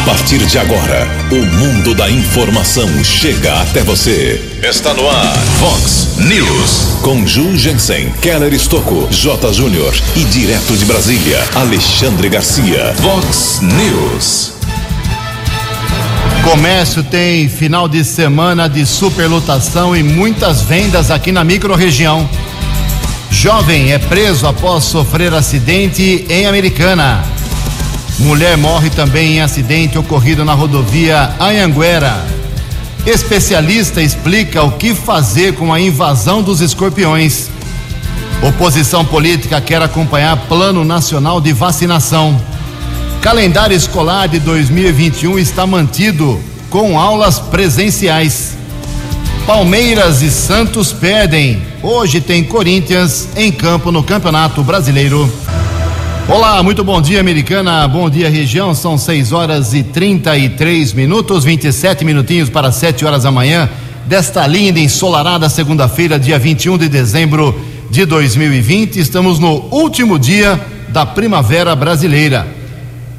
A partir de agora, o mundo da informação chega até você. Está no ar, Fox News. Com Ju Jensen, Keller Estocco, J. Júnior e direto de Brasília, Alexandre Garcia. Fox News. Comércio tem final de semana de superlotação e muitas vendas aqui na microrregião. Jovem é preso após sofrer acidente em Americana. Mulher morre também em acidente ocorrido na rodovia Anhanguera. Especialista explica o que fazer com a invasão dos escorpiões. Oposição política quer acompanhar Plano Nacional de Vacinação. Calendário escolar de 2021 está mantido com aulas presenciais. Palmeiras e Santos perdem. Hoje tem Corinthians em campo no Campeonato Brasileiro. Olá, muito bom dia, americana. Bom dia, região. São 6 horas e 33 minutos, 27 minutinhos para 7 horas da manhã desta linda ensolarada segunda-feira, dia 21 de dezembro de 2020. Estamos no último dia da primavera brasileira.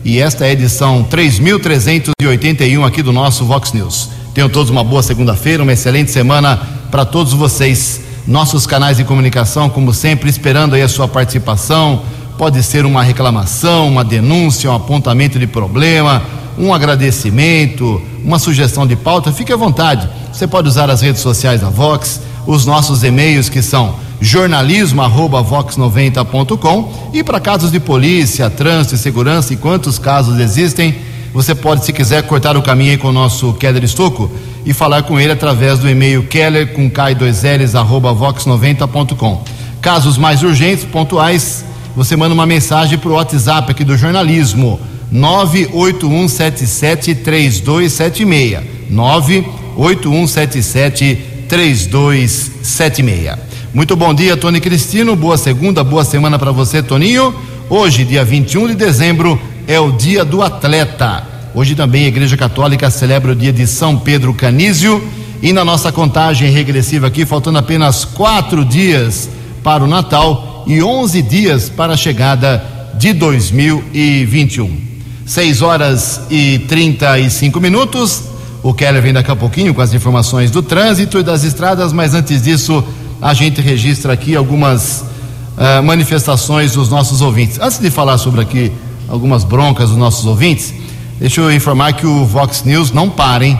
E esta é a edição 3381 aqui do nosso Vox News. Tenham todos uma boa segunda-feira, uma excelente semana para todos vocês. Nossos canais de comunicação, como sempre, esperando aí a sua participação. Pode ser uma reclamação, uma denúncia, um apontamento de problema, um agradecimento, uma sugestão de pauta. Fique à vontade. Você pode usar as redes sociais da Vox, os nossos e-mails que são jornalismo@vox90.com e para casos de polícia, trânsito e segurança e quantos casos existem, você pode, se quiser, cortar o caminho aí com o nosso Keller Estocco e falar com ele através do e-mail keller com k2ls arroba vox90.com. Casos mais urgentes, pontuais, você manda uma mensagem para o WhatsApp aqui do jornalismo 981773276 981773276 muito bom dia, Tony Cristino. Boa segunda, boa semana para você, Toninho. Hoje, dia 21 de dezembro, é o dia do atleta. Hoje também a Igreja Católica celebra o dia de São Pedro Canísio. E na nossa contagem regressiva aqui, faltando apenas quatro dias para o Natal e 11 dias para a chegada de 2021. 6 horas e 35 minutos. O Keller vem daqui a pouquinho com as informações do trânsito e das estradas, mas antes disso a gente registra aqui algumas uh, manifestações dos nossos ouvintes. Antes de falar sobre aqui algumas broncas dos nossos ouvintes, deixa eu informar que o Vox News não para, hein?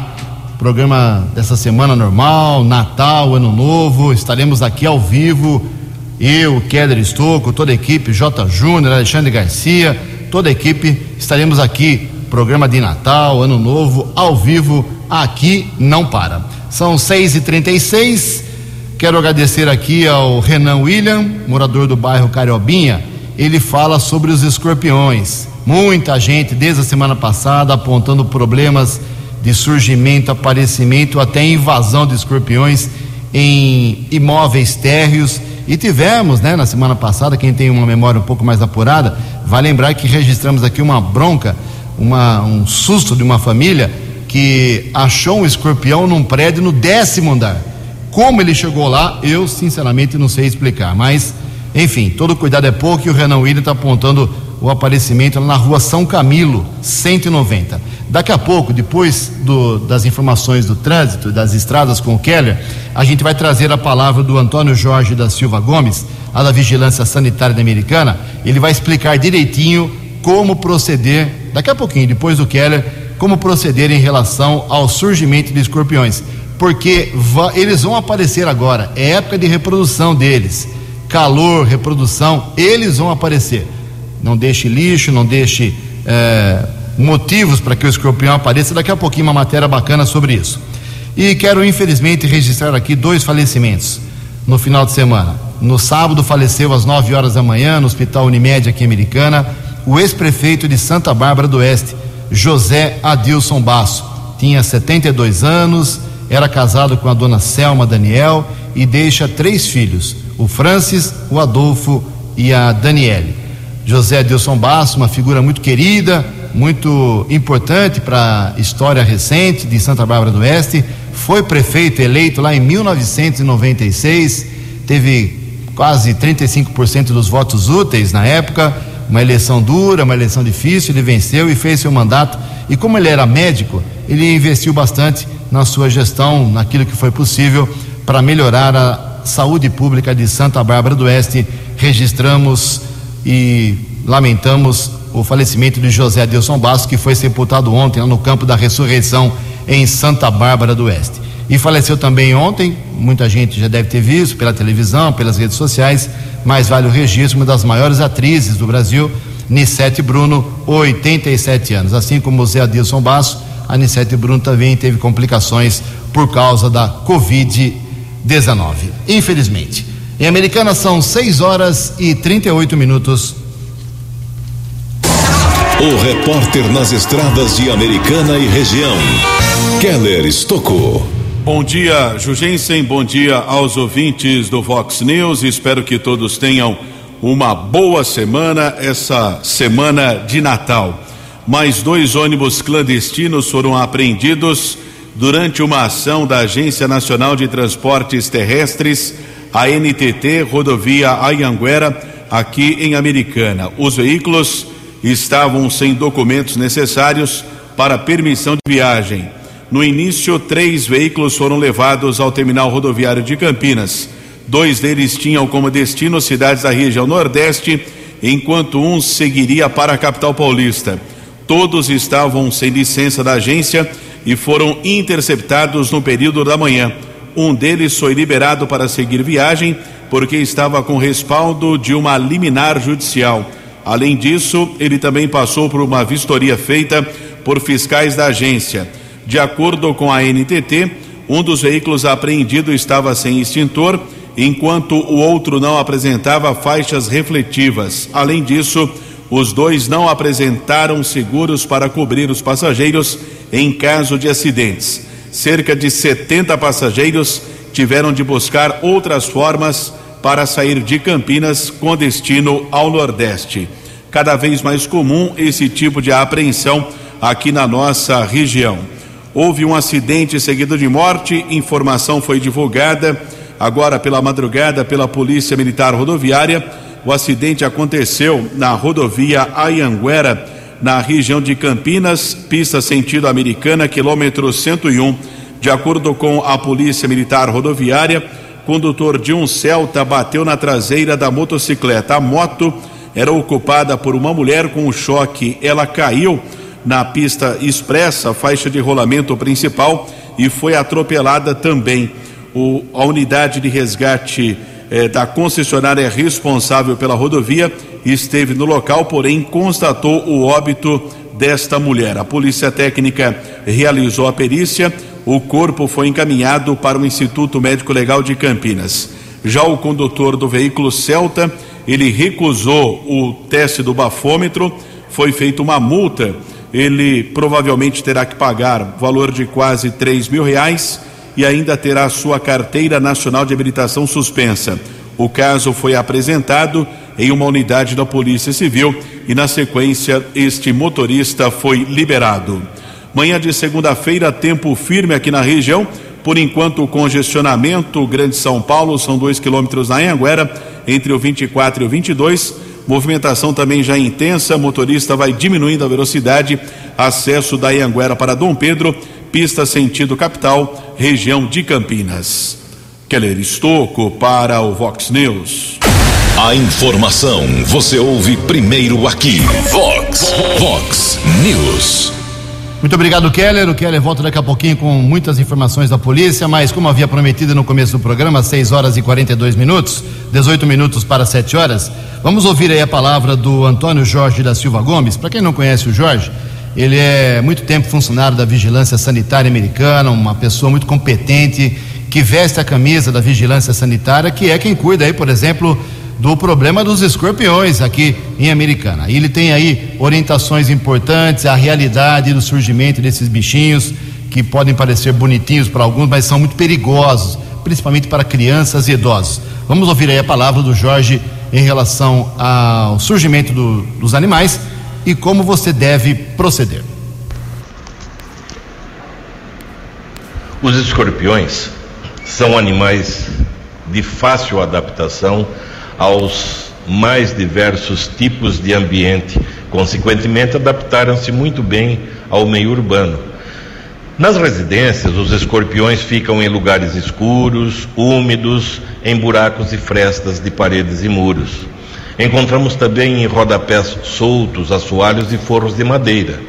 Programa dessa semana normal, Natal, Ano Novo, estaremos aqui ao vivo. Eu, Keller Estocco, toda a equipe, J. Júnior, Alexandre Garcia, toda a equipe, estaremos aqui. Programa de Natal, Ano Novo, ao vivo, aqui não para. São 6h36. Quero agradecer aqui ao Renan William, morador do bairro Cariobinha. Ele fala sobre os escorpiões. Muita gente, desde a semana passada, apontando problemas de surgimento, aparecimento, até invasão de escorpiões em imóveis térreos. E tivemos, né, na semana passada, quem tem uma memória um pouco mais apurada, vai lembrar que registramos aqui uma bronca, uma, um susto de uma família que achou um escorpião num prédio no décimo andar. Como ele chegou lá, eu sinceramente não sei explicar. Mas, enfim, todo cuidado é pouco e o Renan William está apontando o aparecimento na rua São Camilo, 190. Daqui a pouco, depois do, das informações do trânsito, das estradas com o Keller, a gente vai trazer a palavra do Antônio Jorge da Silva Gomes, da Vigilância Sanitária Americana. Ele vai explicar direitinho como proceder, daqui a pouquinho, depois do Keller, como proceder em relação ao surgimento de escorpiões porque eles vão aparecer agora. É época de reprodução deles. Calor, reprodução, eles vão aparecer. Não deixe lixo, não deixe é, motivos para que o escorpião apareça. Daqui a pouquinho uma matéria bacana sobre isso. E quero infelizmente registrar aqui dois falecimentos no final de semana. No sábado faleceu às 9 horas da manhã no Hospital Unimed aqui em Americana o ex-prefeito de Santa Bárbara do Oeste, José Adilson Basso. Tinha 72 anos, era casado com a dona Selma Daniel e deixa três filhos: o Francis, o Adolfo e a Daniele. José Adilson Basso, uma figura muito querida, muito importante para a história recente de Santa Bárbara do Oeste, foi prefeito eleito lá em 1996, teve quase 35% dos votos úteis na época, uma eleição dura, uma eleição difícil, ele venceu e fez seu mandato. E como ele era médico, ele investiu bastante na sua gestão, naquilo que foi possível para melhorar a saúde pública de Santa Bárbara do Oeste. Registramos e lamentamos o falecimento de José Adilson Bastos, que foi sepultado ontem no campo da ressurreição em Santa Bárbara do Oeste. E faleceu também ontem, muita gente já deve ter visto pela televisão, pelas redes sociais, mas vale o registro, uma das maiores atrizes do Brasil, Nissete Bruno, 87 anos. Assim como o Zé Adilson Basso, a Nissete Bruno também teve complicações por causa da Covid-19. Infelizmente. Em Americana são 6 horas e 38 minutos. O repórter nas estradas de Americana e região, Keller Estocou. Bom dia, Jugensen. Bom dia aos ouvintes do Vox News. Espero que todos tenham uma boa semana, essa semana de Natal. Mais dois ônibus clandestinos foram apreendidos durante uma ação da Agência Nacional de Transportes Terrestres, a NTT, rodovia Ayanguera, aqui em Americana. Os veículos estavam sem documentos necessários para permissão de viagem no início, três veículos foram levados ao terminal rodoviário de Campinas. Dois deles tinham como destino cidades da região Nordeste, enquanto um seguiria para a capital paulista. Todos estavam sem licença da agência e foram interceptados no período da manhã. Um deles foi liberado para seguir viagem porque estava com respaldo de uma liminar judicial. Além disso, ele também passou por uma vistoria feita por fiscais da agência. De acordo com a NTT, um dos veículos apreendido estava sem extintor, enquanto o outro não apresentava faixas refletivas. Além disso, os dois não apresentaram seguros para cobrir os passageiros em caso de acidentes. Cerca de 70 passageiros tiveram de buscar outras formas para sair de Campinas com destino ao Nordeste. Cada vez mais comum esse tipo de apreensão aqui na nossa região. Houve um acidente seguido de morte, informação foi divulgada agora pela madrugada pela Polícia Militar Rodoviária. O acidente aconteceu na rodovia Ayanguera, na região de Campinas, pista sentido americana, quilômetro 101. De acordo com a Polícia Militar Rodoviária, condutor de um Celta bateu na traseira da motocicleta. A moto era ocupada por uma mulher com um choque. Ela caiu na pista expressa, faixa de rolamento principal, e foi atropelada também. O, a unidade de resgate eh, da concessionária responsável pela rodovia esteve no local, porém constatou o óbito desta mulher. A polícia técnica realizou a perícia, o corpo foi encaminhado para o Instituto Médico Legal de Campinas. Já o condutor do veículo Celta, ele recusou o teste do bafômetro, foi feita uma multa ele provavelmente terá que pagar valor de quase 3 mil reais e ainda terá sua carteira nacional de habilitação suspensa. O caso foi apresentado em uma unidade da Polícia Civil e, na sequência, este motorista foi liberado. Manhã de segunda-feira, tempo firme aqui na região. Por enquanto, o congestionamento Grande São Paulo são dois quilômetros na Anhanguera, entre o 24 e o 22 Movimentação também já intensa, motorista vai diminuindo a velocidade. Acesso da Ianguera para Dom Pedro, pista sentido capital, região de Campinas. Keller Estocco para o Vox News. A informação você ouve primeiro aqui. Vox, Vox News. Muito obrigado, Keller. O Keller volta daqui a pouquinho com muitas informações da polícia, mas como havia prometido no começo do programa, 6 horas e 42 minutos, 18 minutos para 7 horas, vamos ouvir aí a palavra do Antônio Jorge da Silva Gomes. Para quem não conhece o Jorge, ele é muito tempo funcionário da Vigilância Sanitária Americana, uma pessoa muito competente, que veste a camisa da Vigilância Sanitária, que é quem cuida aí, por exemplo, do problema dos escorpiões aqui em Americana. Ele tem aí orientações importantes, a realidade do surgimento desses bichinhos que podem parecer bonitinhos para alguns, mas são muito perigosos, principalmente para crianças e idosos. Vamos ouvir aí a palavra do Jorge em relação ao surgimento do, dos animais e como você deve proceder. Os escorpiões são animais de fácil adaptação aos mais diversos tipos de ambiente. Consequentemente, adaptaram-se muito bem ao meio urbano. Nas residências, os escorpiões ficam em lugares escuros, úmidos, em buracos e frestas de paredes e muros. Encontramos também em rodapés soltos, assoalhos e forros de madeira.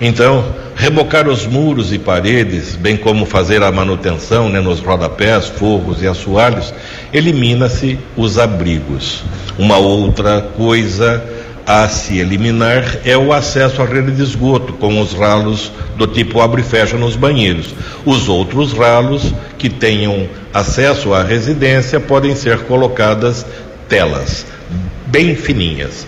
Então, rebocar os muros e paredes, bem como fazer a manutenção né, nos rodapés, forros e assoalhos, elimina-se os abrigos. Uma outra coisa a se eliminar é o acesso à rede de esgoto, com os ralos do tipo abre e fecha nos banheiros. Os outros ralos que tenham acesso à residência podem ser colocadas telas bem fininhas.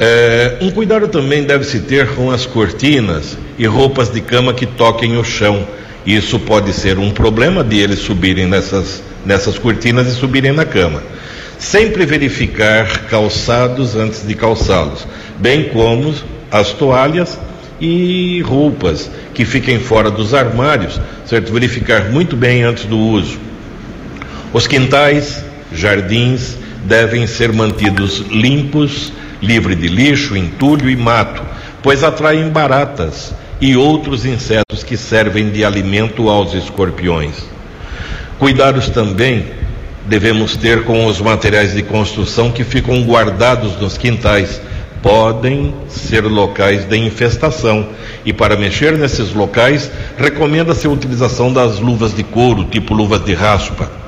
É, um cuidado também deve-se ter com as cortinas e roupas de cama que toquem o chão. Isso pode ser um problema de eles subirem nessas, nessas cortinas e subirem na cama. Sempre verificar calçados antes de calçá-los, bem como as toalhas e roupas que fiquem fora dos armários, certo? Verificar muito bem antes do uso. Os quintais, jardins devem ser mantidos limpos, livre de lixo, entulho e mato, pois atraem baratas e outros insetos que servem de alimento aos escorpiões. Cuidados também devemos ter com os materiais de construção que ficam guardados nos quintais. Podem ser locais de infestação e para mexer nesses locais recomenda-se a utilização das luvas de couro, tipo luvas de raspa.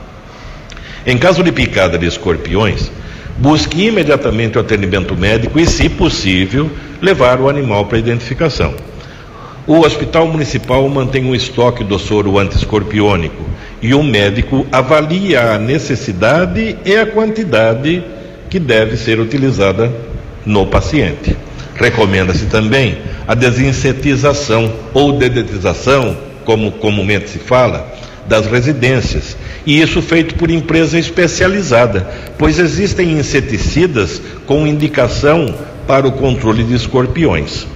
Em caso de picada de escorpiões, busque imediatamente o atendimento médico e, se possível, levar o animal para identificação. O Hospital Municipal mantém um estoque do soro antiescorpiônico e o médico avalia a necessidade e a quantidade que deve ser utilizada no paciente. Recomenda-se também a desinsetização ou dedetização, como comumente se fala, das residências, e isso feito por empresa especializada, pois existem inseticidas com indicação para o controle de escorpiões.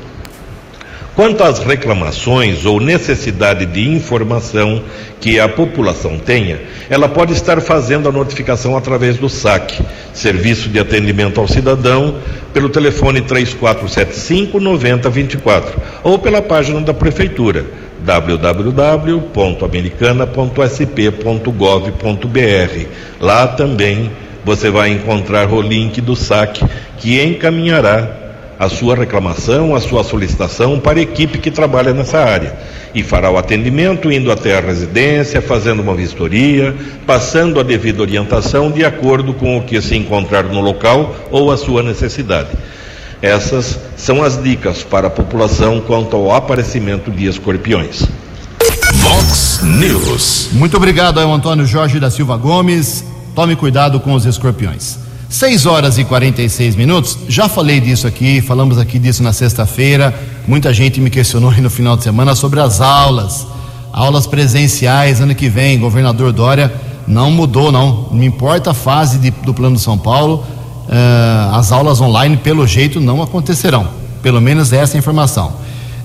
Quanto às reclamações ou necessidade de informação que a população tenha, ela pode estar fazendo a notificação através do SAC, Serviço de Atendimento ao Cidadão, pelo telefone 3475 9024 ou pela página da Prefeitura www.americana.sp.gov.br. Lá também você vai encontrar o link do SAC que encaminhará a sua reclamação, a sua solicitação para a equipe que trabalha nessa área e fará o atendimento indo até a residência, fazendo uma vistoria, passando a devida orientação de acordo com o que se encontrar no local ou a sua necessidade. Essas são as dicas para a população quanto ao aparecimento de escorpiões. Vox News. Muito obrigado ao Antônio Jorge da Silva Gomes. Tome cuidado com os escorpiões. 6 horas e 46 minutos. Já falei disso aqui, falamos aqui disso na sexta-feira. Muita gente me questionou no final de semana sobre as aulas. Aulas presenciais ano que vem. Governador Dória não mudou, não. Não importa a fase de, do Plano São Paulo uh, as aulas online, pelo jeito, não acontecerão. Pelo menos essa é informação.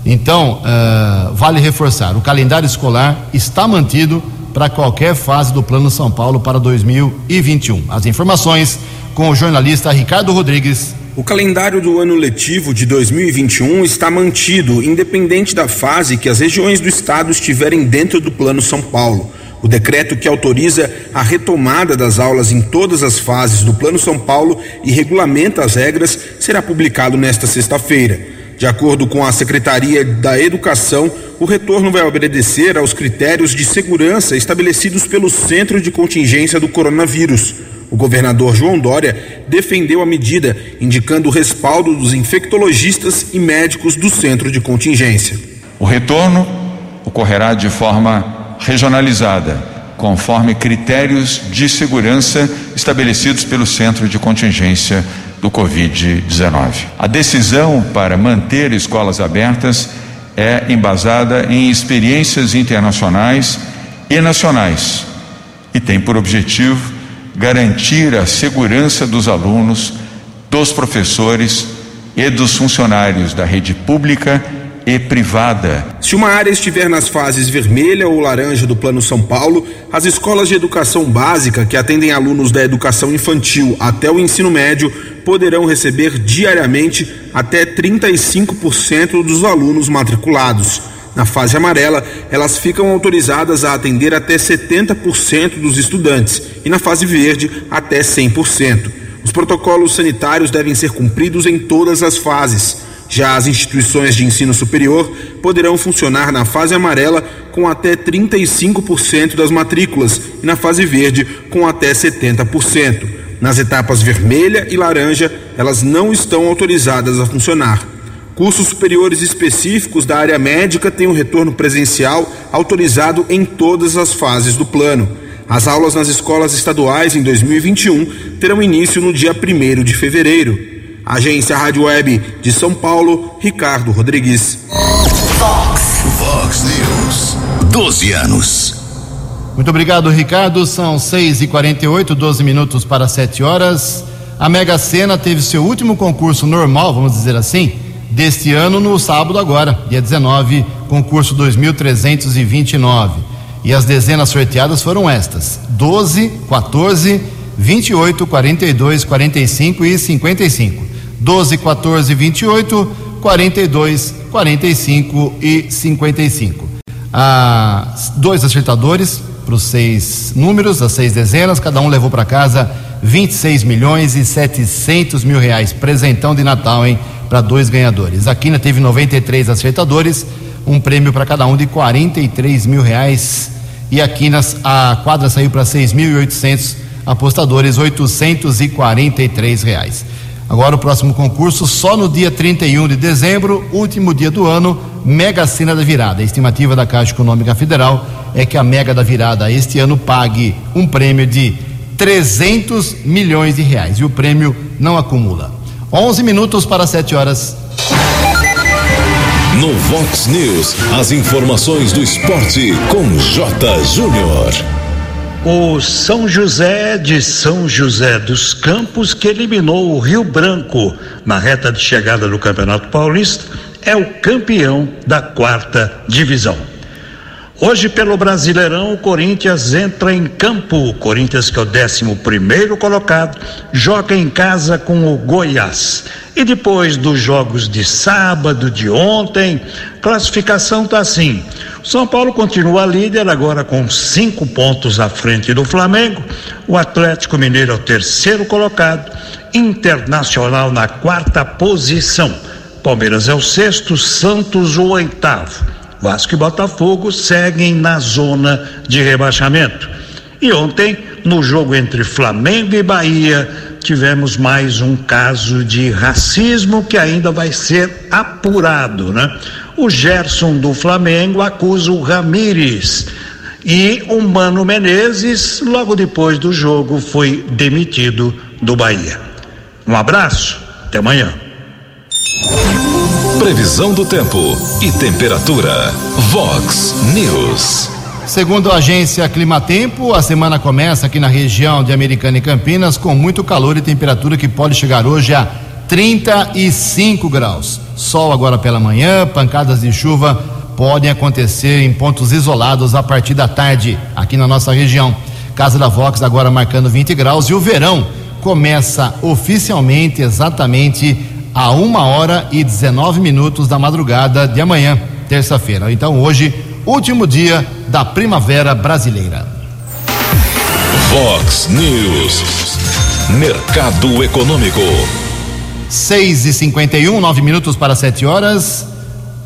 Então, uh, vale reforçar: o calendário escolar está mantido para qualquer fase do Plano São Paulo para 2021. As informações com o jornalista Ricardo Rodrigues. O calendário do ano letivo de 2021 está mantido, independente da fase que as regiões do estado estiverem dentro do Plano São Paulo. O decreto que autoriza a retomada das aulas em todas as fases do Plano São Paulo e regulamenta as regras será publicado nesta sexta-feira. De acordo com a Secretaria da Educação, o retorno vai obedecer aos critérios de segurança estabelecidos pelo Centro de Contingência do Coronavírus. O governador João Dória defendeu a medida, indicando o respaldo dos infectologistas e médicos do centro de contingência. O retorno ocorrerá de forma regionalizada, conforme critérios de segurança estabelecidos pelo Centro de Contingência do Covid-19. A decisão para manter escolas abertas é embasada em experiências internacionais e nacionais e tem por objetivo garantir a segurança dos alunos, dos professores e dos funcionários da rede pública e privada. Se uma área estiver nas fases vermelha ou laranja do Plano São Paulo, as escolas de educação básica que atendem alunos da educação infantil até o ensino médio poderão receber diariamente até 35% dos alunos matriculados. Na fase amarela, elas ficam autorizadas a atender até 70% dos estudantes e na fase verde, até 100%. Os protocolos sanitários devem ser cumpridos em todas as fases. Já as instituições de ensino superior poderão funcionar na fase amarela com até 35% das matrículas e na fase verde com até 70%. Nas etapas vermelha e laranja, elas não estão autorizadas a funcionar. Cursos superiores específicos da área médica têm um retorno presencial autorizado em todas as fases do plano. As aulas nas escolas estaduais em 2021 terão início no dia 1 de fevereiro. Agência Rádio Web de São Paulo, Ricardo Rodrigues. Fox, Fox News. 12 anos. Muito obrigado, Ricardo. São 6 e 48 12 minutos para 7 horas. A Mega Sena teve seu último concurso normal, vamos dizer assim, deste ano no sábado agora, dia 19, concurso 2329. E as dezenas sorteadas foram estas: 12, 14, 28, 42, 45 e 55. 12, 14, 28, 42, 45 e 55. Ah, dois acertadores para os seis números, as seis dezenas, cada um levou para casa 26 milhões e 700 mil reais. Presentão de Natal, hein? Para dois ganhadores. A Quina teve 93 acertadores, um prêmio para cada um de 43 mil reais. E a Quinas, a quadra saiu para 6.800 apostadores, 843 reais. Agora o próximo concurso só no dia 31 de dezembro, último dia do ano, Mega Sena da Virada. A estimativa da Caixa Econômica Federal é que a Mega da Virada este ano pague um prêmio de 300 milhões de reais e o prêmio não acumula. 11 minutos para 7 horas. No Vox News, as informações do esporte com J. Júnior. O São José de São José dos Campos, que eliminou o Rio Branco na reta de chegada do Campeonato Paulista, é o campeão da quarta divisão. Hoje, pelo Brasileirão, o Corinthians entra em campo. O Corinthians, que é o 11 primeiro colocado, joga em casa com o Goiás. E depois dos jogos de sábado, de ontem, classificação está assim. São Paulo continua líder agora com cinco pontos à frente do Flamengo. O Atlético Mineiro é o terceiro colocado. Internacional na quarta posição. Palmeiras é o sexto, Santos o oitavo. Vasco e Botafogo seguem na zona de rebaixamento. E ontem, no jogo entre Flamengo e Bahia, tivemos mais um caso de racismo que ainda vai ser apurado, né? O Gerson do Flamengo acusa o Ramires e o Mano Menezes, logo depois do jogo, foi demitido do Bahia. Um abraço, até amanhã. Previsão do tempo e temperatura. Vox News. Segundo a agência Climatempo, a semana começa aqui na região de Americana e Campinas com muito calor e temperatura que pode chegar hoje a 35 graus. Sol agora pela manhã, pancadas de chuva podem acontecer em pontos isolados a partir da tarde aqui na nossa região. Casa da Vox agora marcando 20 graus e o verão começa oficialmente exatamente a uma hora e 19 minutos da madrugada de amanhã, terça-feira. Então hoje último dia da primavera brasileira. Vox News. Mercado Econômico. 6 e 51 9 minutos para 7 horas.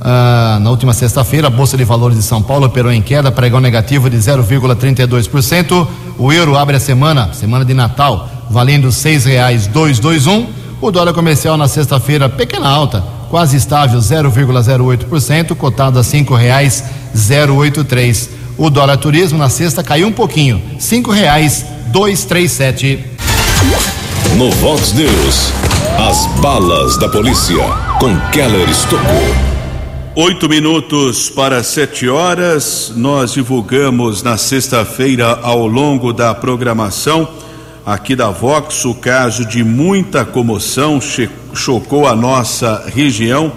Ah, na última sexta-feira, a Bolsa de Valores de São Paulo operou em queda, pregão negativo de 0,32%. O euro abre a semana, semana de Natal, valendo R$ 6,221. O dólar comercial na sexta-feira, pequena alta, quase estável, 0,08%, cotado a cinco reais 083. O dólar turismo na sexta caiu um pouquinho, cinco reais 237. No Vox News, as balas da polícia com Keller Estocou. Oito minutos para sete horas, nós divulgamos na sexta-feira ao longo da programação aqui da Vox, o caso de muita comoção chocou a nossa região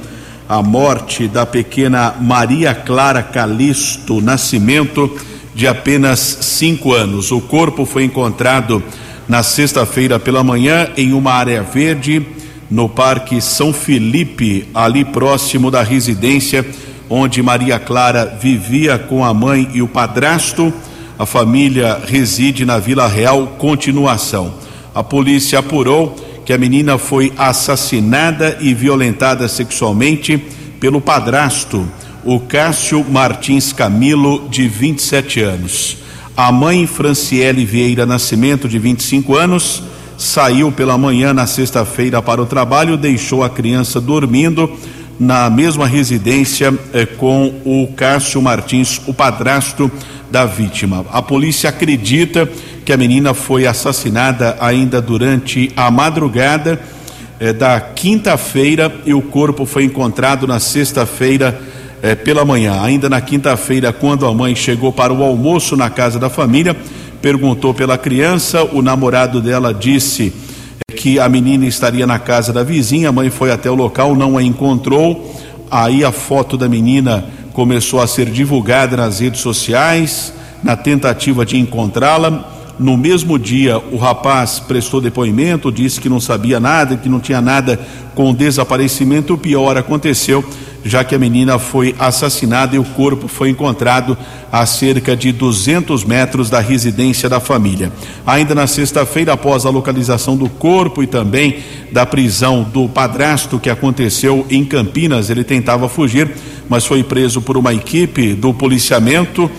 a morte da pequena Maria Clara Calisto Nascimento, de apenas cinco anos. O corpo foi encontrado na sexta-feira pela manhã em uma área verde no Parque São Felipe, ali próximo da residência onde Maria Clara vivia com a mãe e o padrasto. A família reside na Vila Real Continuação. A polícia apurou que a menina foi assassinada e violentada sexualmente pelo padrasto, o Cássio Martins Camilo, de 27 anos. A mãe, Franciele Vieira Nascimento, de 25 anos, saiu pela manhã na sexta-feira para o trabalho, deixou a criança dormindo na mesma residência eh, com o Cássio Martins, o padrasto da vítima. A polícia acredita que a menina foi assassinada ainda durante a madrugada eh, da quinta-feira e o corpo foi encontrado na sexta-feira eh, pela manhã. Ainda na quinta-feira, quando a mãe chegou para o almoço na casa da família, perguntou pela criança, o namorado dela disse que a menina estaria na casa da vizinha, a mãe foi até o local, não a encontrou. Aí a foto da menina começou a ser divulgada nas redes sociais, na tentativa de encontrá-la. No mesmo dia, o rapaz prestou depoimento, disse que não sabia nada, que não tinha nada com o desaparecimento. O pior aconteceu já que a menina foi assassinada e o corpo foi encontrado a cerca de 200 metros da residência da família. Ainda na sexta-feira, após a localização do corpo e também da prisão do padrasto que aconteceu em Campinas, ele tentava fugir, mas foi preso por uma equipe do policiamento.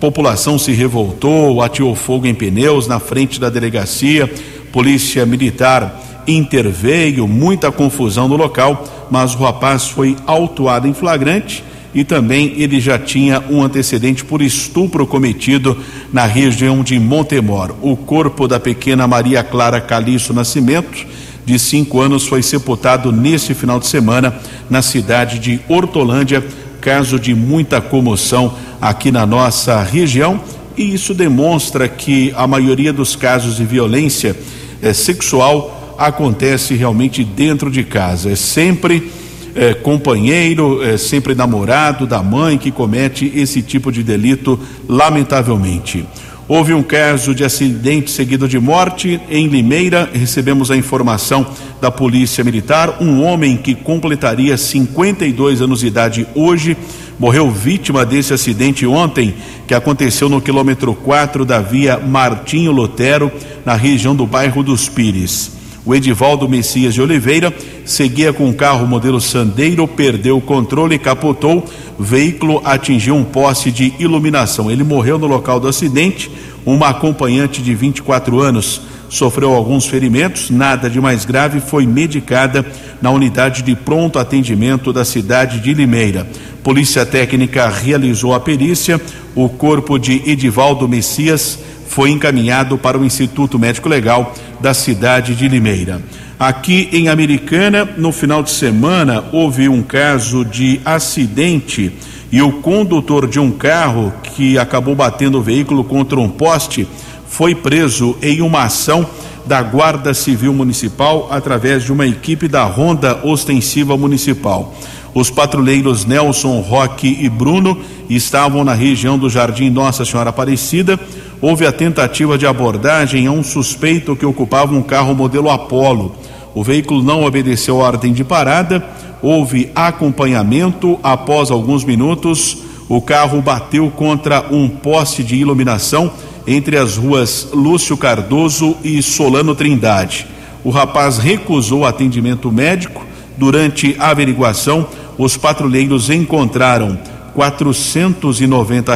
População se revoltou, atirou fogo em pneus na frente da delegacia. Polícia Militar interveio, muita confusão no local, mas o rapaz foi autuado em flagrante e também ele já tinha um antecedente por estupro cometido na região de Montemor. O corpo da pequena Maria Clara Calixto Nascimento, de cinco anos, foi sepultado nesse final de semana na cidade de Hortolândia, caso de muita comoção aqui na nossa região. E isso demonstra que a maioria dos casos de violência eh, sexual acontece realmente dentro de casa. É sempre é, companheiro, é sempre namorado da mãe que comete esse tipo de delito, lamentavelmente. Houve um caso de acidente seguido de morte em Limeira. Recebemos a informação da Polícia Militar. Um homem que completaria 52 anos de idade hoje morreu vítima desse acidente ontem, que aconteceu no quilômetro 4 da via Martinho Lotero, na região do bairro dos Pires. O Edivaldo Messias de Oliveira seguia com um carro modelo Sandeiro, perdeu o controle e capotou. O veículo atingiu um poste de iluminação. Ele morreu no local do acidente. Uma acompanhante de 24 anos sofreu alguns ferimentos, nada de mais grave, foi medicada na unidade de pronto atendimento da cidade de Limeira. Polícia Técnica realizou a perícia. O corpo de Edivaldo Messias foi encaminhado para o Instituto Médico Legal da cidade de Limeira. Aqui em Americana, no final de semana, houve um caso de acidente e o condutor de um carro que acabou batendo o veículo contra um poste foi preso em uma ação da Guarda Civil Municipal através de uma equipe da Ronda Ostensiva Municipal. Os patrulheiros Nelson, Roque e Bruno estavam na região do Jardim Nossa Senhora Aparecida houve a tentativa de abordagem a um suspeito que ocupava um carro modelo Apollo. O veículo não obedeceu a ordem de parada, houve acompanhamento. Após alguns minutos, o carro bateu contra um poste de iluminação entre as ruas Lúcio Cardoso e Solano Trindade. O rapaz recusou atendimento médico. Durante a averiguação, os patrulheiros encontraram quatrocentos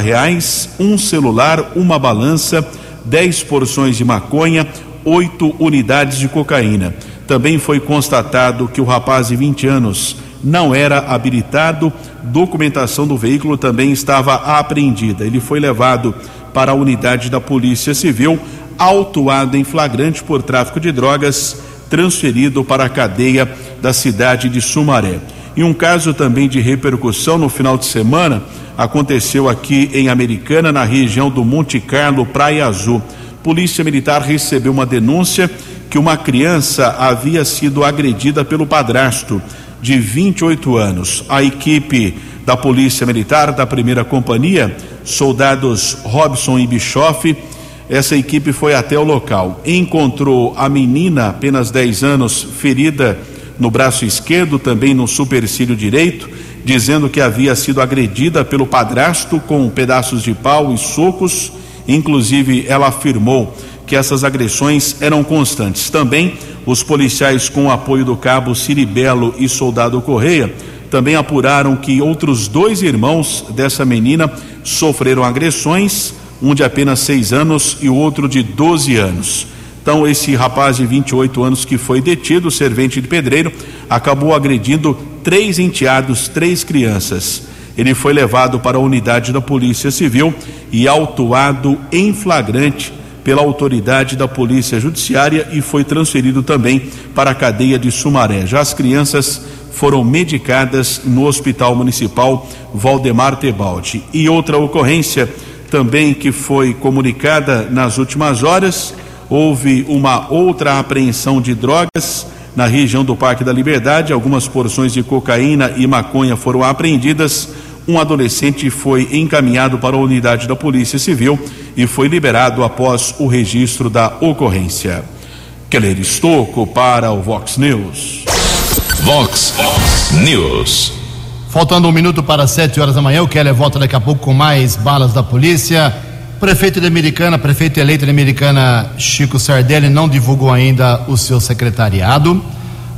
reais, um celular, uma balança, 10 porções de maconha, oito unidades de cocaína. Também foi constatado que o rapaz de 20 anos não era habilitado, documentação do veículo também estava apreendida. Ele foi levado para a unidade da Polícia Civil, autuado em flagrante por tráfico de drogas, transferido para a cadeia da cidade de Sumaré. E um caso também de repercussão no final de semana aconteceu aqui em Americana, na região do Monte Carlo, Praia Azul. Polícia Militar recebeu uma denúncia que uma criança havia sido agredida pelo padrasto. de 28 anos. A equipe da Polícia Militar da Primeira Companhia, soldados Robson e Bischoff, essa equipe foi até o local. Encontrou a menina, apenas 10 anos, ferida no braço esquerdo, também no supercílio direito, dizendo que havia sido agredida pelo padrasto com pedaços de pau e socos. Inclusive, ela afirmou que essas agressões eram constantes. Também os policiais, com o apoio do cabo Ciribelo e soldado Correia, também apuraram que outros dois irmãos dessa menina sofreram agressões, um de apenas seis anos e o outro de 12 anos. Então, esse rapaz de 28 anos que foi detido, servente de pedreiro, acabou agredindo três enteados, três crianças. Ele foi levado para a unidade da Polícia Civil e autuado em flagrante pela autoridade da Polícia Judiciária e foi transferido também para a cadeia de Sumaré. Já as crianças foram medicadas no Hospital Municipal Valdemar Tebaldi. E outra ocorrência também que foi comunicada nas últimas horas, houve uma outra apreensão de drogas na região do Parque da Liberdade, algumas porções de cocaína e maconha foram apreendidas um adolescente foi encaminhado para a unidade da Polícia Civil e foi liberado após o registro da ocorrência. Keller Estocco para o Vox News. Vox News. Faltando um minuto para sete horas da manhã, o Keller volta daqui a pouco com mais balas da polícia. Prefeito de Americana, prefeito eleito de Americana, Chico Sardelli, não divulgou ainda o seu secretariado.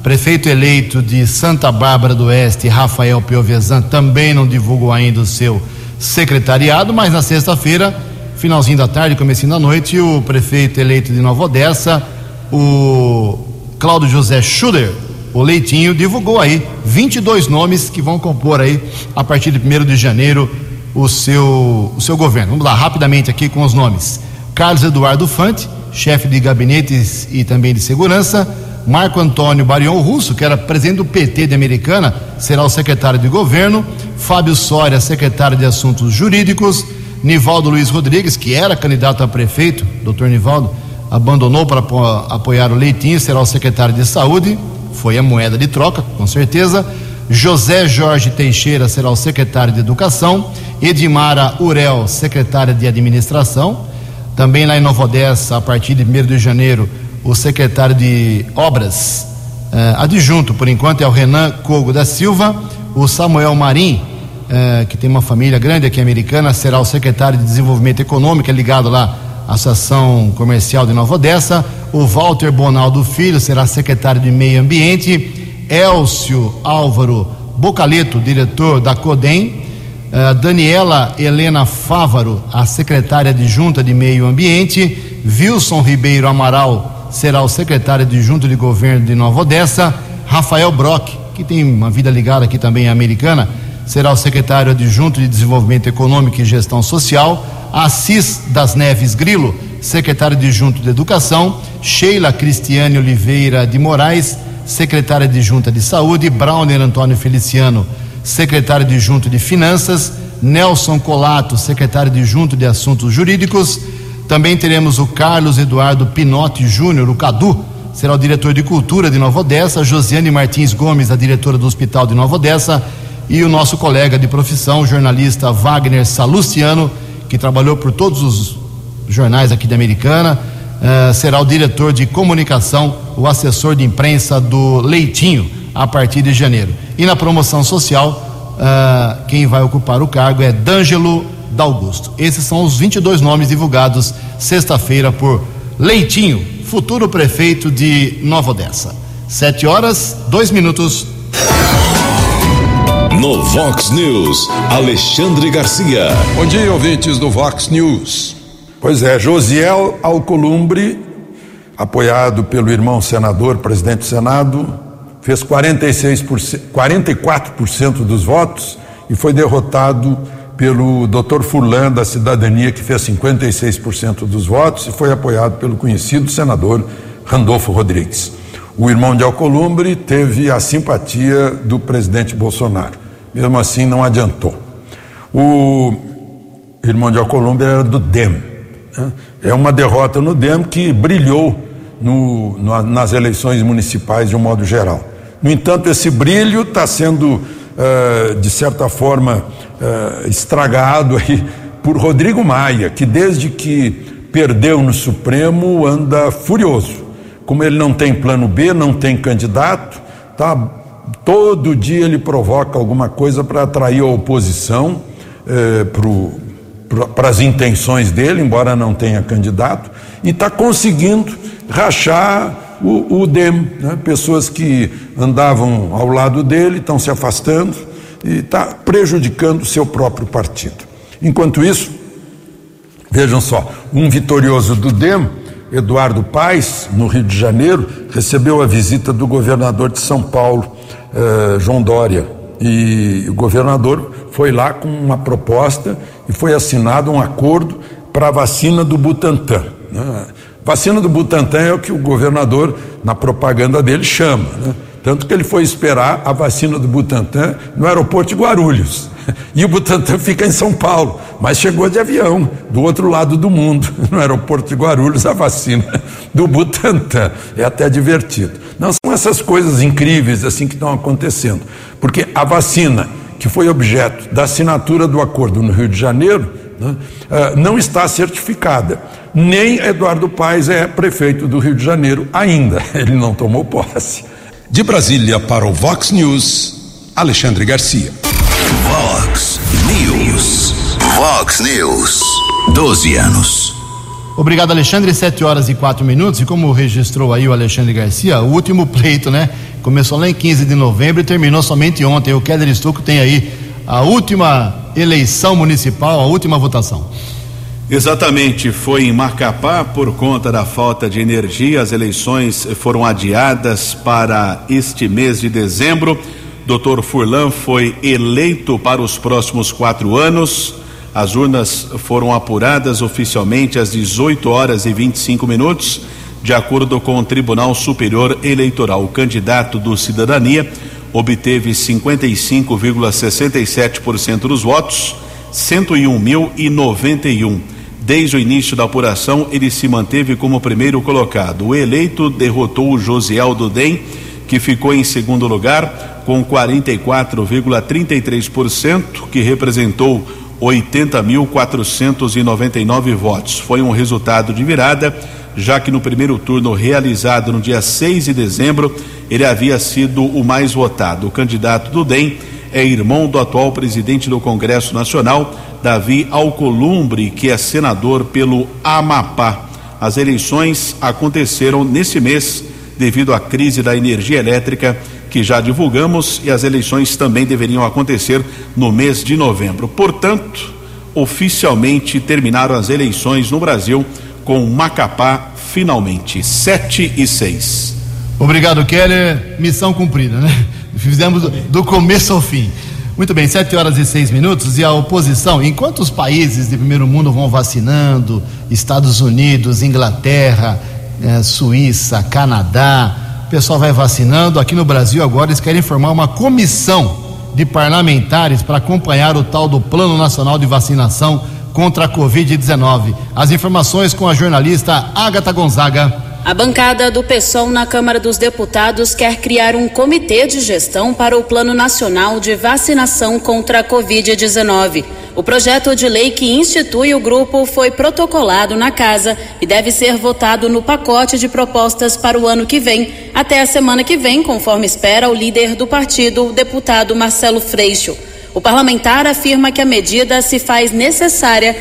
Prefeito eleito de Santa Bárbara do Oeste, Rafael Piovesan, também não divulgou ainda o seu secretariado, mas na sexta-feira, finalzinho da tarde, comecinho da noite, o prefeito eleito de Nova Odessa, o Cláudio José Schuller, o Leitinho, divulgou aí 22 nomes que vão compor aí, a partir de 1 de janeiro, o seu, o seu governo. Vamos lá, rapidamente aqui com os nomes. Carlos Eduardo Fante, chefe de gabinetes e também de segurança, Marco Antônio Barion Russo, que era presidente do PT de Americana, será o secretário de governo. Fábio Soria, secretário de Assuntos Jurídicos. Nivaldo Luiz Rodrigues, que era candidato a prefeito, doutor Nivaldo, abandonou para apoiar o Leitinho, será o secretário de Saúde. Foi a moeda de troca, com certeza. José Jorge Teixeira será o secretário de Educação. Edmara Urel, secretária de Administração. Também lá em Nova Odessa, a partir de 1 de janeiro, o secretário de Obras, eh, adjunto por enquanto é o Renan Cogo da Silva, o Samuel Marim, eh, que tem uma família grande aqui americana, será o secretário de Desenvolvimento Econômico, é ligado lá à Associação Comercial de Nova Odessa, o Walter Bonaldo Filho será secretário de Meio Ambiente, Elcio Álvaro Bocaleto, diretor da CODEM, eh, Daniela Helena Fávaro, a secretária de Junta de Meio Ambiente, Wilson Ribeiro Amaral, será o secretário de Junto de Governo de Nova Odessa, Rafael Brock, que tem uma vida ligada aqui também à americana, será o secretário adjunto de Desenvolvimento Econômico e Gestão Social, Assis das Neves Grilo, secretário adjunto de Educação, Sheila Cristiane Oliveira de Moraes, secretária adjunta de Saúde, Brauner Antônio Feliciano, secretário adjunto de Finanças, Nelson Colato, secretário adjunto de Assuntos Jurídicos, também teremos o Carlos Eduardo Pinotti Júnior, o Cadu, será o diretor de cultura de Nova Odessa, Josiane Martins Gomes, a diretora do Hospital de Nova Odessa, e o nosso colega de profissão, o jornalista Wagner Salustiano, que trabalhou por todos os jornais aqui da Americana, uh, será o diretor de comunicação, o assessor de imprensa do Leitinho, a partir de janeiro. E na promoção social, uh, quem vai ocupar o cargo é D'Angelo D'Augusto. Esses são os 22 nomes divulgados sexta-feira por Leitinho, futuro prefeito de Nova Odessa. Sete horas, dois minutos. No Vox News, Alexandre Garcia. Bom dia, ouvintes do Vox News. Pois é, Josiel Alcolumbre, apoiado pelo irmão senador, presidente do Senado, fez 46%, 44% dos votos e foi derrotado pelo Dr. Furlan da Cidadania, que fez 56% dos votos e foi apoiado pelo conhecido senador Randolfo Rodrigues. O irmão de Alcolumbre teve a simpatia do presidente Bolsonaro. Mesmo assim, não adiantou. O irmão de Alcolumbre era do DEM. É uma derrota no DEM que brilhou no, no, nas eleições municipais de um modo geral. No entanto, esse brilho está sendo, uh, de certa forma, uh, estragado aí por Rodrigo Maia, que desde que perdeu no Supremo anda furioso. Como ele não tem plano B, não tem candidato, tá, todo dia ele provoca alguma coisa para atrair a oposição eh, para as intenções dele, embora não tenha candidato, e está conseguindo rachar o, o DEM. Né? Pessoas que andavam ao lado dele estão se afastando e está prejudicando o seu próprio partido. Enquanto isso, vejam só, um vitorioso do DEM, Eduardo Paes, no Rio de Janeiro, recebeu a visita do governador de São Paulo, eh, João Dória. E o governador foi lá com uma proposta e foi assinado um acordo para a vacina do Butantan. Né? Vacina do Butantan é o que o governador, na propaganda dele, chama. Né? Tanto que ele foi esperar a vacina do Butantan no aeroporto de Guarulhos. E o Butantan fica em São Paulo, mas chegou de avião, do outro lado do mundo, no aeroporto de Guarulhos, a vacina do Butantan. É até divertido. Não são essas coisas incríveis assim que estão acontecendo, porque a vacina que foi objeto da assinatura do acordo no Rio de Janeiro né, eh, não está certificada. Nem Eduardo Paes é prefeito do Rio de Janeiro ainda, ele não tomou posse. De Brasília para o Vox News, Alexandre Garcia. Vox News. Vox News. 12 anos. Obrigado, Alexandre. Sete horas e quatro minutos. E como registrou aí o Alexandre Garcia, o último pleito, né? Começou lá em 15 de novembro e terminou somente ontem. O Keller Estocco tem aí a última eleição municipal, a última votação. Exatamente, foi em Macapá por conta da falta de energia. As eleições foram adiadas para este mês de dezembro. Dr. Furlan foi eleito para os próximos quatro anos. As urnas foram apuradas oficialmente às 18 horas e 25 minutos, de acordo com o Tribunal Superior Eleitoral. O candidato do Cidadania obteve 55,67% dos votos, 101.091. Desde o início da apuração, ele se manteve como primeiro colocado. O eleito derrotou o Josiel Dudem, que ficou em segundo lugar, com 44,33%, que representou 80.499 votos. Foi um resultado de virada, já que no primeiro turno realizado no dia 6 de dezembro, ele havia sido o mais votado. O candidato do DEM é irmão do atual presidente do Congresso Nacional, Davi Alcolumbre, que é senador pelo Amapá. As eleições aconteceram nesse mês devido à crise da energia elétrica que já divulgamos e as eleições também deveriam acontecer no mês de novembro. Portanto, oficialmente terminaram as eleições no Brasil com Macapá finalmente, 7 e 6. Obrigado, Keller. Missão cumprida, né? Fizemos do começo ao fim. Muito bem, 7 horas e 6 minutos. E a oposição, enquanto os países de primeiro mundo vão vacinando, Estados Unidos, Inglaterra, eh, Suíça, Canadá, o pessoal vai vacinando. Aqui no Brasil, agora, eles querem formar uma comissão de parlamentares para acompanhar o tal do Plano Nacional de Vacinação contra a Covid-19. As informações com a jornalista Agatha Gonzaga. A bancada do PSOL na Câmara dos Deputados quer criar um comitê de gestão para o Plano Nacional de Vacinação contra a Covid-19. O projeto de lei que institui o grupo foi protocolado na casa e deve ser votado no pacote de propostas para o ano que vem, até a semana que vem, conforme espera o líder do partido, o deputado Marcelo Freixo. O parlamentar afirma que a medida se faz necessária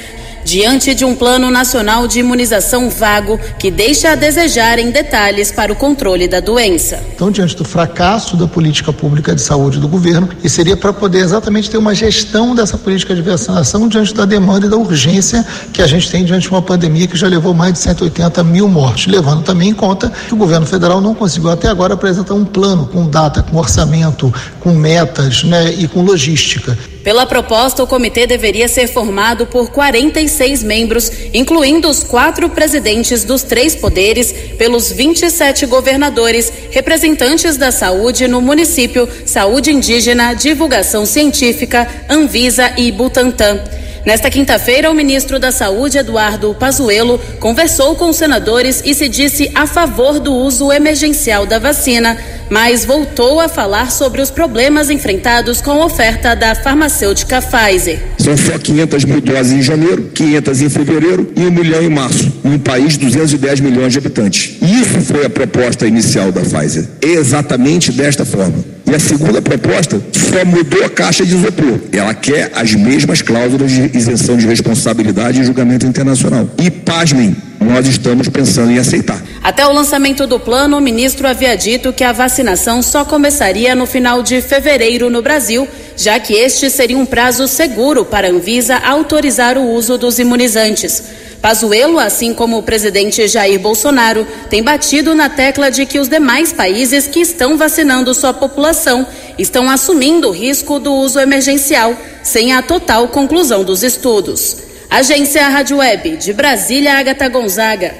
diante de um plano nacional de imunização vago que deixa a desejar em detalhes para o controle da doença. Então, diante do fracasso da política pública de saúde do governo, e seria para poder exatamente ter uma gestão dessa política de vacinação diante da demanda e da urgência que a gente tem diante de uma pandemia que já levou mais de 180 mil mortes, levando também em conta que o governo federal não conseguiu até agora apresentar um plano com data, com orçamento, com metas né, e com logística. Pela proposta, o comitê deveria ser formado por 46 membros, incluindo os quatro presidentes dos três poderes, pelos 27 governadores, representantes da saúde no município, saúde indígena, divulgação científica, Anvisa e Butantan. Nesta quinta-feira, o ministro da Saúde, Eduardo Pazuello, conversou com os senadores e se disse a favor do uso emergencial da vacina, mas voltou a falar sobre os problemas enfrentados com a oferta da farmacêutica Pfizer. São só 500 mil doses em janeiro, 500 em fevereiro e um milhão em março, num país de 210 milhões de habitantes. Isso foi a proposta inicial da Pfizer, exatamente desta forma. E a segunda proposta só mudou a caixa de isopor. Ela quer as mesmas cláusulas de isenção de responsabilidade e julgamento internacional. E, pasmem, nós estamos pensando em aceitar. Até o lançamento do plano, o ministro havia dito que a vacinação só começaria no final de fevereiro no Brasil, já que este seria um prazo seguro para a Anvisa autorizar o uso dos imunizantes. Pazuello, assim como o presidente Jair Bolsonaro, tem batido na tecla de que os demais países que estão vacinando sua população estão assumindo o risco do uso emergencial, sem a total conclusão dos estudos. Agência Rádio Web de Brasília, Agatha Gonzaga.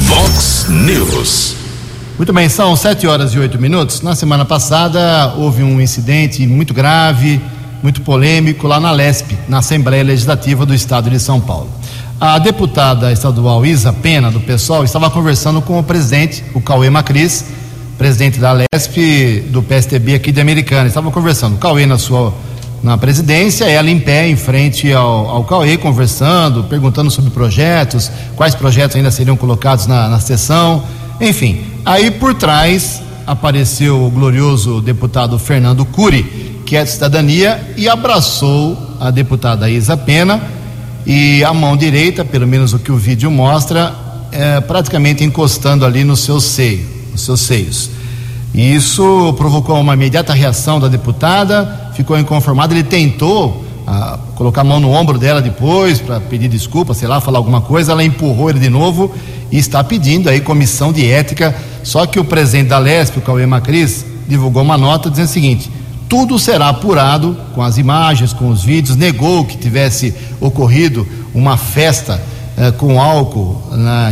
Vox News. Muito bem, são sete horas e oito minutos. Na semana passada houve um incidente muito grave, muito polêmico lá na LESP, na Assembleia Legislativa do Estado de São Paulo. A deputada estadual Isa Pena, do PSOL, estava conversando com o presidente, o Cauê Macris, presidente da LESP do PSTB aqui de Americana. Estava conversando. O Cauê na sua na presidência, ela em pé em frente ao, ao Cauê, conversando, perguntando sobre projetos, quais projetos ainda seriam colocados na, na sessão, enfim. Aí por trás apareceu o glorioso deputado Fernando Cury, que é de cidadania, e abraçou a deputada Isa Pena e a mão direita, pelo menos o que o vídeo mostra, é praticamente encostando ali no seu seio, nos seus seios. E isso provocou uma imediata reação da deputada, ficou inconformada. Ele tentou ah, colocar a mão no ombro dela depois para pedir desculpa, sei lá, falar alguma coisa. Ela empurrou ele de novo e está pedindo aí comissão de ética. Só que o presidente da Lesp, o Cauê Macris, divulgou uma nota dizendo o seguinte: tudo será apurado com as imagens, com os vídeos. Negou que tivesse ocorrido uma festa eh, com álcool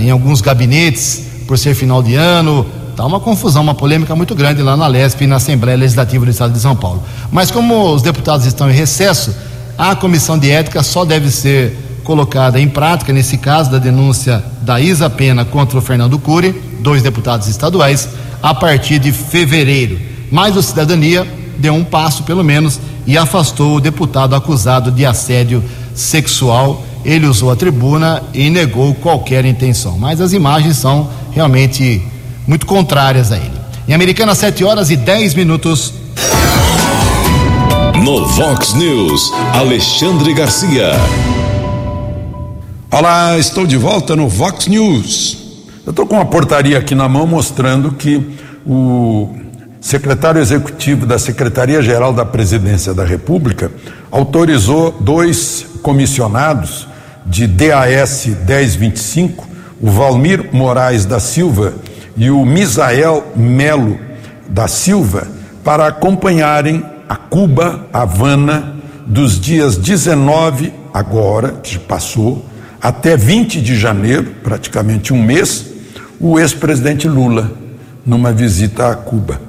em alguns gabinetes por ser final de ano. Está uma confusão, uma polêmica muito grande lá na LESP e na Assembleia Legislativa do Estado de São Paulo. Mas como os deputados estão em recesso, a comissão de ética só deve ser colocada em prática, nesse caso da denúncia da Isa Pena contra o Fernando Cury, dois deputados estaduais, a partir de fevereiro. Mas o Cidadania deu um passo, pelo menos, e afastou o deputado acusado de assédio sexual. Ele usou a tribuna e negou qualquer intenção. Mas as imagens são realmente muito contrárias a ele. Em Americana, 7 horas e 10 minutos. No Vox News, Alexandre Garcia. Olá, estou de volta no Vox News. Eu estou com uma portaria aqui na mão mostrando que o secretário executivo da Secretaria-Geral da Presidência da República autorizou dois comissionados de DAS 1025, o Valmir Moraes da Silva e o Misael Melo da Silva, para acompanharem a Cuba Havana dos dias 19, agora, que passou, até 20 de janeiro, praticamente um mês, o ex-presidente Lula, numa visita a Cuba.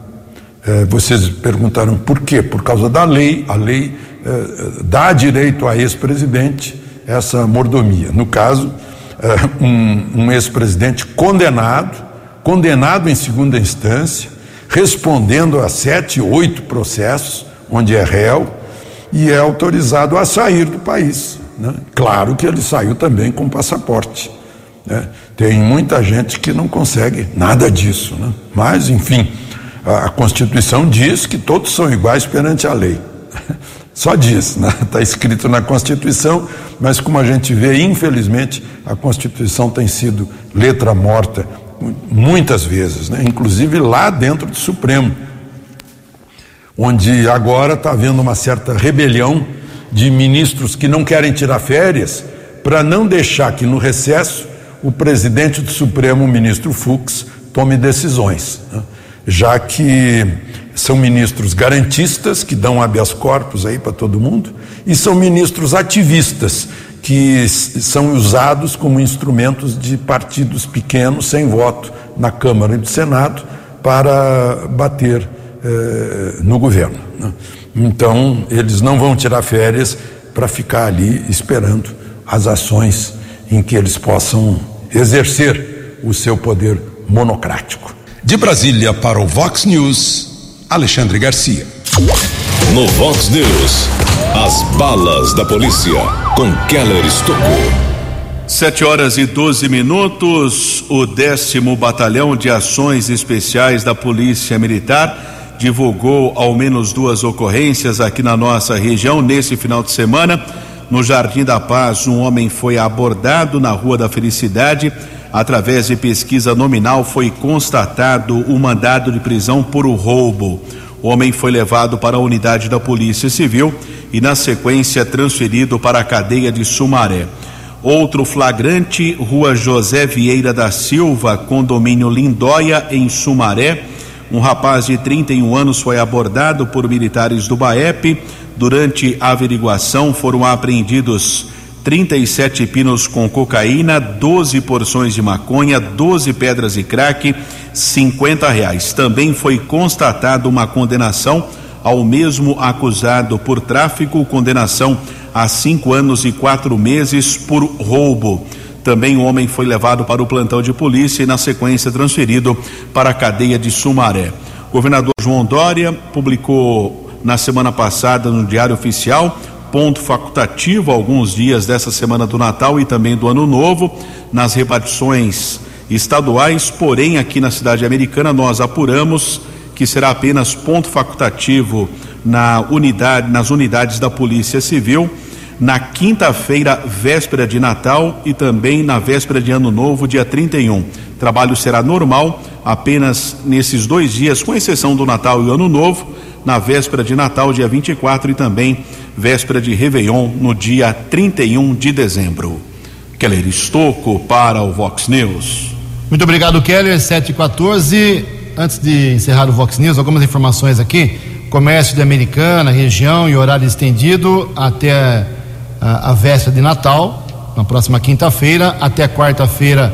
Eh, vocês perguntaram por quê? Por causa da lei, a lei eh, dá direito a ex-presidente essa mordomia. No caso, eh, um, um ex-presidente condenado, condenado em segunda instância, respondendo a sete, oito processos, onde é réu, e é autorizado a sair do país. Né? Claro que ele saiu também com passaporte. Né? Tem muita gente que não consegue nada disso, né? mas, enfim a Constituição diz que todos são iguais perante a lei. Só diz, está né? Tá escrito na Constituição, mas como a gente vê, infelizmente, a Constituição tem sido letra morta muitas vezes, né? inclusive lá dentro do Supremo, onde agora está havendo uma certa rebelião de ministros que não querem tirar férias para não deixar que no recesso o presidente do Supremo, o ministro Fux, tome decisões. Né? Já que são ministros garantistas, que dão habeas corpus aí para todo mundo, e são ministros ativistas, que são usados como instrumentos de partidos pequenos, sem voto, na Câmara e no Senado, para bater eh, no governo. Né? Então, eles não vão tirar férias para ficar ali esperando as ações em que eles possam exercer o seu poder monocrático. De Brasília para o Vox News, Alexandre Garcia. No Vox News, as balas da polícia com Keller Estocou. Sete horas e 12 minutos, o décimo Batalhão de Ações Especiais da Polícia Militar divulgou ao menos duas ocorrências aqui na nossa região nesse final de semana. No Jardim da Paz, um homem foi abordado na Rua da Felicidade. Através de pesquisa nominal, foi constatado o mandado de prisão por roubo. O homem foi levado para a unidade da Polícia Civil e, na sequência, transferido para a cadeia de Sumaré. Outro flagrante, Rua José Vieira da Silva, condomínio Lindóia, em Sumaré. Um rapaz de 31 anos foi abordado por militares do BAEP. Durante a averiguação foram apreendidos 37 pinos com cocaína, 12 porções de maconha, 12 pedras de crack, 50 reais. Também foi constatada uma condenação ao mesmo acusado por tráfico, condenação a cinco anos e quatro meses por roubo. Também o homem foi levado para o plantão de polícia e, na sequência, transferido para a cadeia de Sumaré. O governador João Dória publicou na semana passada no Diário Oficial ponto facultativo alguns dias dessa semana do Natal e também do Ano Novo nas repartições estaduais, porém aqui na cidade americana nós apuramos que será apenas ponto facultativo na unidade, nas unidades da Polícia Civil na quinta-feira, véspera de Natal e também na véspera de Ano Novo, dia 31. O trabalho será normal apenas nesses dois dias, com exceção do Natal e Ano Novo, na véspera de Natal, dia 24, e também véspera de Réveillon, no dia 31 de dezembro. Keller Estocco para o Vox News. Muito obrigado, Keller. 714. Antes de encerrar o Vox News, algumas informações aqui comércio de Americana, região e horário estendido até a, a véspera de Natal, na próxima quinta-feira, até quarta-feira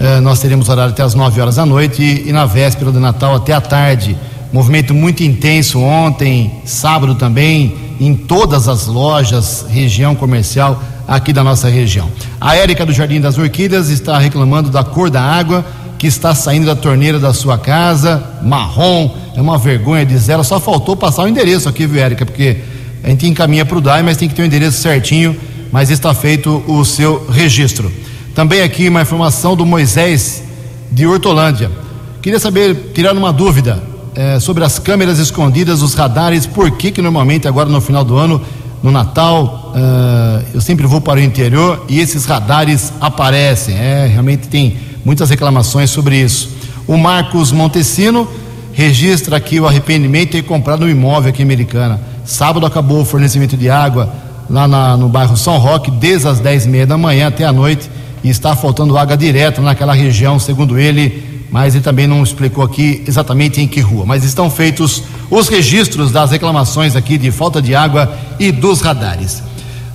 eh, nós teremos horário até as 9 horas da noite e, e, na véspera de Natal até a tarde. Movimento muito intenso ontem, sábado também, em todas as lojas, região comercial aqui da nossa região. A Érica do Jardim das Orquídeas está reclamando da cor da água que está saindo da torneira da sua casa, marrom, é uma vergonha de zero. Só faltou passar o endereço aqui, viu, Érica? Porque a gente encaminha para o DAI, mas tem que ter o endereço certinho, mas está feito o seu registro. Também aqui uma informação do Moisés de Hortolândia. Queria saber, tirar uma dúvida é, sobre as câmeras escondidas, os radares, por que que normalmente agora no final do ano, no Natal, uh, eu sempre vou para o interior e esses radares aparecem. É, realmente tem muitas reclamações sobre isso. O Marcos Montesino registra aqui o arrependimento ter comprado um imóvel aqui em Americana. Sábado acabou o fornecimento de água lá na, no bairro São Roque, desde as dez e meia da manhã até a noite, e está faltando água direta naquela região, segundo ele, mas ele também não explicou aqui exatamente em que rua. Mas estão feitos os registros das reclamações aqui de falta de água e dos radares.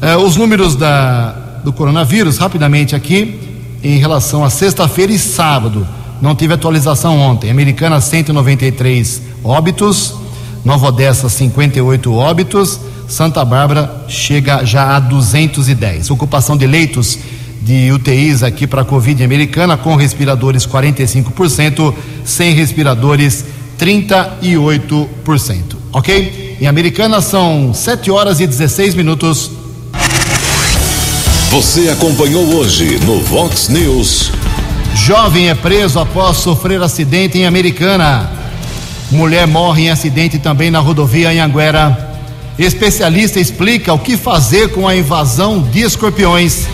Eh, os números da, do coronavírus, rapidamente aqui, em relação a sexta-feira e sábado. Não tive atualização ontem. Americana 193 óbitos, Nova Odessa 58 óbitos, Santa Bárbara chega já a 210. Ocupação de leitos de UTIs aqui para a Covid americana, com respiradores 45%, sem respiradores 38%. Ok? Em Americana são 7 horas e 16 minutos. Você acompanhou hoje no Vox News. Jovem é preso após sofrer acidente em Americana. Mulher morre em acidente também na rodovia Anhanguera. Especialista explica o que fazer com a invasão de escorpiões.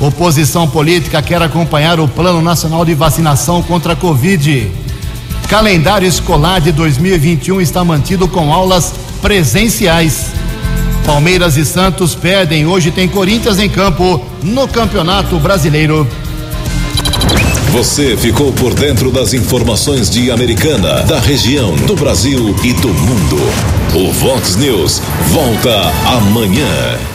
Oposição política quer acompanhar o Plano Nacional de Vacinação contra a Covid. Calendário escolar de 2021 está mantido com aulas presenciais. Palmeiras e Santos perdem. Hoje tem Corinthians em campo no Campeonato Brasileiro. Você ficou por dentro das informações de Americana, da região, do Brasil e do mundo. O Vox News volta amanhã.